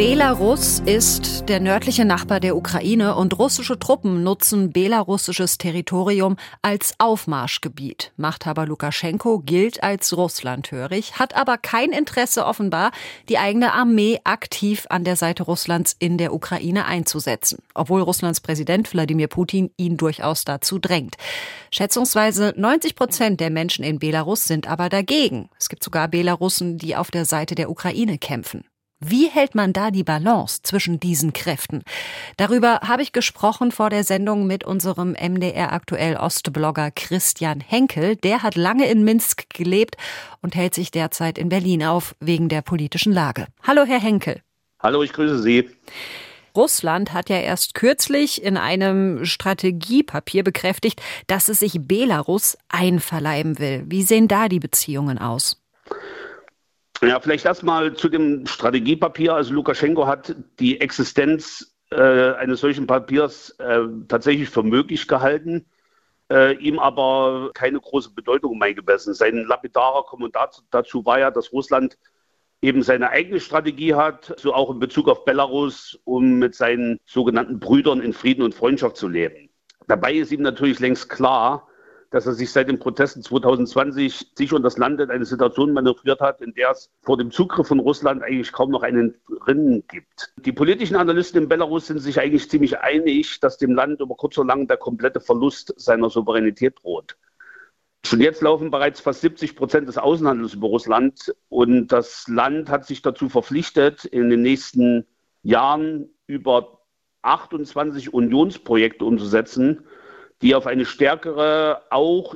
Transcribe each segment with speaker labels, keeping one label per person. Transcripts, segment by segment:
Speaker 1: Belarus ist der nördliche Nachbar der Ukraine und russische Truppen nutzen belarussisches Territorium als Aufmarschgebiet. Machthaber Lukaschenko gilt als russlandhörig, hat aber kein Interesse offenbar, die eigene Armee aktiv an der Seite Russlands in der Ukraine einzusetzen, obwohl Russlands Präsident Wladimir Putin ihn durchaus dazu drängt. Schätzungsweise 90 Prozent der Menschen in Belarus sind aber dagegen. Es gibt sogar Belarussen, die auf der Seite der Ukraine kämpfen. Wie hält man da die Balance zwischen diesen Kräften? Darüber habe ich gesprochen vor der Sendung mit unserem MDR aktuell Ostblogger Christian Henkel. Der hat lange in Minsk gelebt und hält sich derzeit in Berlin auf wegen der politischen Lage. Hallo, Herr Henkel.
Speaker 2: Hallo, ich grüße Sie.
Speaker 1: Russland hat ja erst kürzlich in einem Strategiepapier bekräftigt, dass es sich Belarus einverleiben will. Wie sehen da die Beziehungen aus?
Speaker 2: Ja, vielleicht erstmal zu dem Strategiepapier. Also Lukaschenko hat die Existenz äh, eines solchen Papiers äh, tatsächlich für möglich gehalten, äh, ihm aber keine große Bedeutung beigemessen. Sein lapidarer Kommentar dazu war ja, dass Russland eben seine eigene Strategie hat, so auch in Bezug auf Belarus, um mit seinen sogenannten Brüdern in Frieden und Freundschaft zu leben. Dabei ist ihm natürlich längst klar, dass er sich seit den Protesten 2020 sich und das Land in eine Situation manövriert hat, in der es vor dem Zugriff von Russland eigentlich kaum noch einen Rinnen gibt. Die politischen Analysten in Belarus sind sich eigentlich ziemlich einig, dass dem Land über kurz oder lang der komplette Verlust seiner Souveränität droht. Schon jetzt laufen bereits fast 70 Prozent des Außenhandels über Russland und das Land hat sich dazu verpflichtet, in den nächsten Jahren über 28 Unionsprojekte umzusetzen, die auf eine stärkere, auch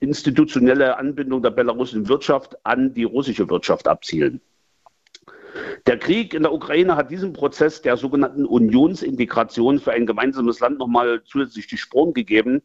Speaker 2: institutionelle Anbindung der belarussischen Wirtschaft an die russische Wirtschaft abzielen. Der Krieg in der Ukraine hat diesem Prozess der sogenannten Unionsintegration für ein gemeinsames Land nochmal zusätzlich die Sporen gegeben.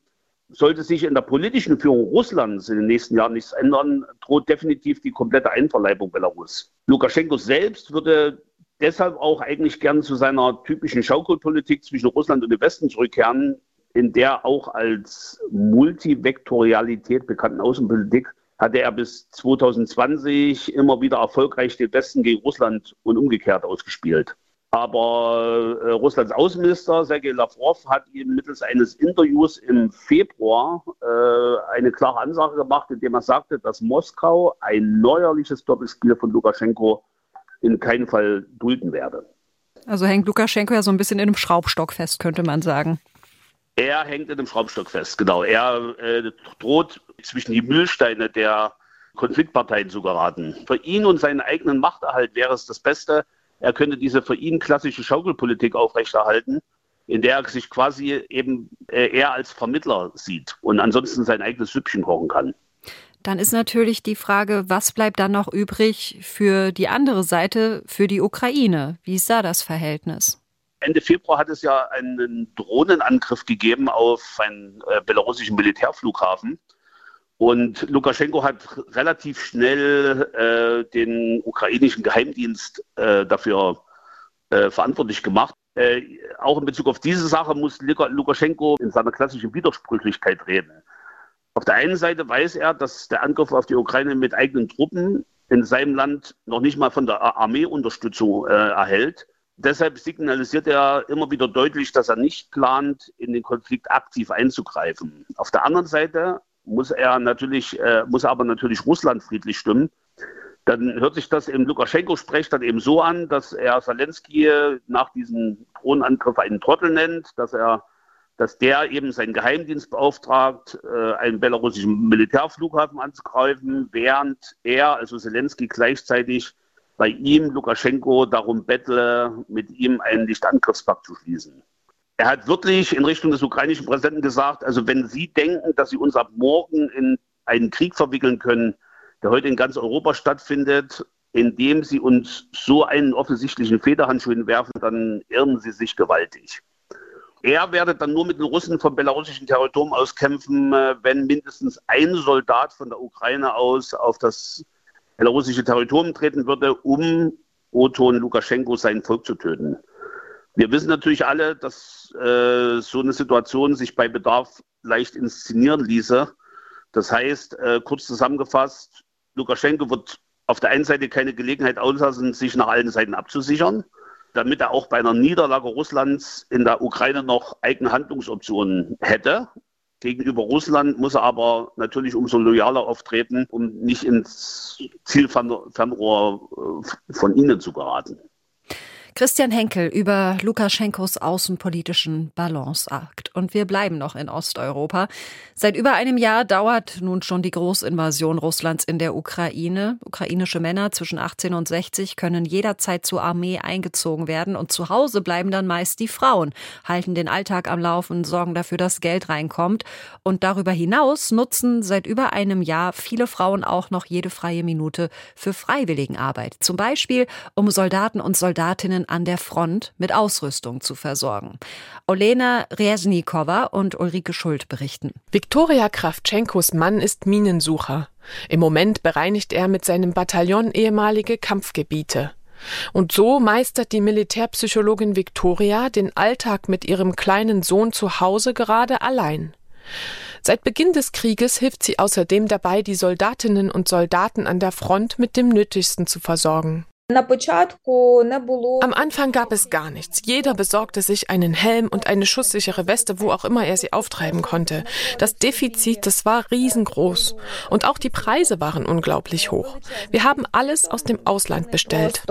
Speaker 2: Sollte sich in der politischen Führung Russlands in den nächsten Jahren nichts ändern, droht definitiv die komplette Einverleibung Belarus. Lukaschenko selbst würde deshalb auch eigentlich gern zu seiner typischen Schaukelpolitik zwischen Russland und dem Westen zurückkehren, in der auch als Multivektorialität bekannten Außenpolitik hatte er bis 2020 immer wieder erfolgreich den Westen gegen Russland und umgekehrt ausgespielt. Aber äh, Russlands Außenminister Sergei Lavrov hat ihm mittels eines Interviews im Februar äh, eine klare Ansage gemacht, indem er sagte, dass Moskau ein neuerliches Doppelspiel von Lukaschenko in keinen Fall dulden werde.
Speaker 1: Also hängt Lukaschenko ja so ein bisschen in einem Schraubstock fest, könnte man sagen.
Speaker 2: Er hängt in dem Schraubstock fest, genau. Er äh, droht zwischen die Mühlsteine der Konfliktparteien zu geraten. Für ihn und seinen eigenen Machterhalt wäre es das Beste, er könnte diese für ihn klassische Schaukelpolitik aufrechterhalten, in der er sich quasi eben äh, eher als Vermittler sieht und ansonsten sein eigenes Süppchen kochen kann.
Speaker 1: Dann ist natürlich die Frage, was bleibt dann noch übrig für die andere Seite, für die Ukraine? Wie ist da das Verhältnis?
Speaker 2: Ende Februar hat es ja einen Drohnenangriff gegeben auf einen äh, belarussischen Militärflughafen. Und Lukaschenko hat relativ schnell äh, den ukrainischen Geheimdienst äh, dafür äh, verantwortlich gemacht. Äh, auch in Bezug auf diese Sache muss Lukaschenko in seiner klassischen Widersprüchlichkeit reden. Auf der einen Seite weiß er, dass der Angriff auf die Ukraine mit eigenen Truppen in seinem Land noch nicht mal von der Armee Unterstützung äh, erhält. Deshalb signalisiert er immer wieder deutlich, dass er nicht plant, in den Konflikt aktiv einzugreifen. Auf der anderen Seite muss er natürlich, äh, muss er aber natürlich Russland friedlich stimmen. Dann hört sich das im Lukaschenko-Sprech dann eben so an, dass er Zelensky nach diesem Drohnenangriff einen Trottel nennt, dass er, dass der eben seinen Geheimdienst beauftragt, äh, einen belarussischen Militärflughafen anzugreifen, während er, also Zelensky, gleichzeitig bei ihm Lukaschenko darum bettle, mit ihm einen Nichtangriffspakt zu schließen. Er hat wirklich in Richtung des ukrainischen Präsidenten gesagt, also wenn Sie denken, dass Sie uns ab morgen in einen Krieg verwickeln können, der heute in ganz Europa stattfindet, indem Sie uns so einen offensichtlichen Federhandschuh hinwerfen, dann irren Sie sich gewaltig. Er werde dann nur mit den Russen vom belarussischen Territorium aus kämpfen, äh, wenn mindestens ein Soldat von der Ukraine aus auf das belarussische Territorium treten würde, um Oton Lukaschenko sein Volk zu töten. Wir wissen natürlich alle, dass äh, so eine Situation sich bei Bedarf leicht inszenieren ließe. Das heißt, äh, kurz zusammengefasst, Lukaschenko wird auf der einen Seite keine Gelegenheit auslassen, sich nach allen Seiten abzusichern, damit er auch bei einer Niederlage Russlands in der Ukraine noch eigene Handlungsoptionen hätte. Gegenüber Russland muss er aber natürlich umso loyaler auftreten, um nicht ins Zielfernrohr äh, von ihnen zu geraten.
Speaker 1: Christian Henkel über Lukaschenkos außenpolitischen Balanceakt. Und wir bleiben noch in Osteuropa. Seit über einem Jahr dauert nun schon die Großinvasion Russlands in der Ukraine. Ukrainische Männer zwischen 18 und 60 können jederzeit zur Armee eingezogen werden und zu Hause bleiben dann meist die Frauen, halten den Alltag am Laufen, sorgen dafür, dass Geld reinkommt. Und darüber hinaus nutzen seit über einem Jahr viele Frauen auch noch jede freie Minute für Freiwilligenarbeit. Zum Beispiel, um Soldaten und Soldatinnen an der Front mit Ausrüstung zu versorgen. Olena Reznikova und Ulrike Schuld berichten.
Speaker 3: Viktoria Kravtschenkos Mann ist Minensucher. Im Moment bereinigt er mit seinem Bataillon ehemalige Kampfgebiete. Und so meistert die Militärpsychologin Viktoria den Alltag mit ihrem kleinen Sohn zu Hause gerade allein. Seit Beginn des Krieges hilft sie außerdem dabei, die Soldatinnen und Soldaten an der Front mit dem Nötigsten zu versorgen. Am Anfang gab es gar nichts. Jeder besorgte sich einen Helm und eine schusssichere Weste, wo auch immer er sie auftreiben konnte. Das Defizit, das war riesengroß. Und auch die Preise waren unglaublich hoch. Wir haben alles aus dem Ausland bestellt.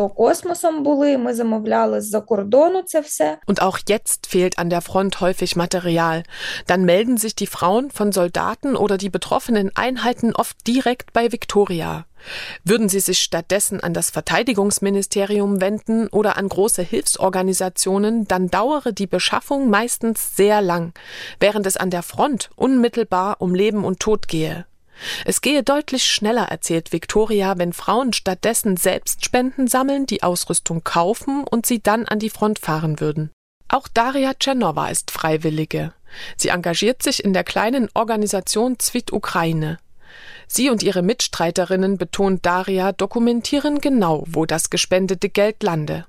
Speaker 3: Und auch jetzt fehlt an der Front häufig Material. Dann melden sich die Frauen von Soldaten oder die betroffenen Einheiten oft direkt bei Victoria. Würden sie sich stattdessen an das Verteidigungsministerium wenden oder an große Hilfsorganisationen, dann dauere die Beschaffung meistens sehr lang, während es an der Front unmittelbar um Leben und Tod gehe. Es gehe deutlich schneller, erzählt Victoria, wenn Frauen stattdessen selbst Spenden sammeln, die Ausrüstung kaufen und sie dann an die Front fahren würden. Auch Daria Tschernova ist Freiwillige. Sie engagiert sich in der kleinen Organisation Zwit Ukraine. Sie und ihre Mitstreiterinnen, betont Daria, dokumentieren genau, wo das gespendete Geld lande.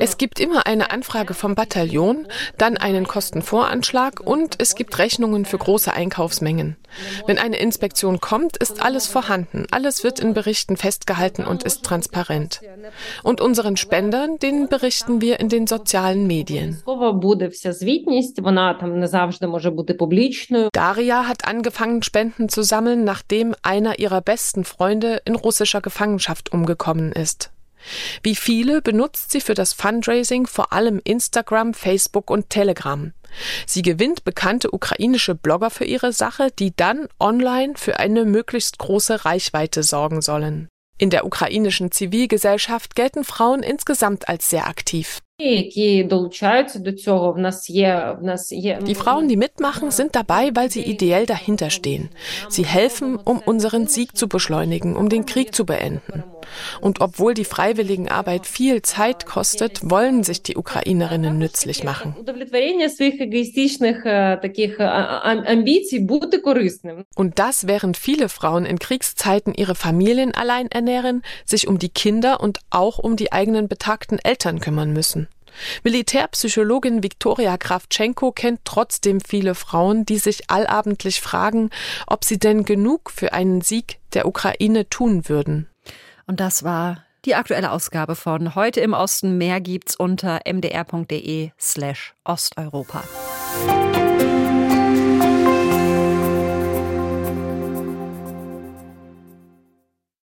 Speaker 3: Es gibt immer eine Anfrage vom Bataillon, dann einen Kostenvoranschlag und es gibt Rechnungen für große Einkaufsmengen. Wenn eine Inspektion kommt, ist alles vorhanden, alles wird in Berichten festgehalten und ist transparent. Und unseren Spendern, denen berichten wir in den sozialen Medien. Daria hat angefangen, Spenden zu sammeln, nachdem einer ihrer besten Freunde in russischer Gefangenschaft umgekommen ist. Wie viele benutzt sie für das Fundraising vor allem Instagram, Facebook und Telegram. Sie gewinnt bekannte ukrainische Blogger für ihre Sache, die dann online für eine möglichst große Reichweite sorgen sollen. In der ukrainischen Zivilgesellschaft gelten Frauen insgesamt als sehr aktiv. Die Frauen, die mitmachen, sind dabei, weil sie ideell dahinter stehen. Sie helfen, um unseren Sieg zu beschleunigen, um den Krieg zu beenden. Und obwohl die Freiwilligenarbeit viel Zeit kostet, wollen sich die Ukrainerinnen nützlich machen. Und das, während viele Frauen in Kriegszeiten ihre Familien allein ernähren, sich um die Kinder und auch um die eigenen betagten Eltern kümmern müssen. Militärpsychologin Viktoria Kravtschenko kennt trotzdem viele Frauen, die sich allabendlich fragen, ob sie denn genug für einen Sieg der Ukraine tun würden.
Speaker 1: Und das war die aktuelle Ausgabe von Heute im Osten. Mehr gibt's unter mdr.de slash Osteuropa.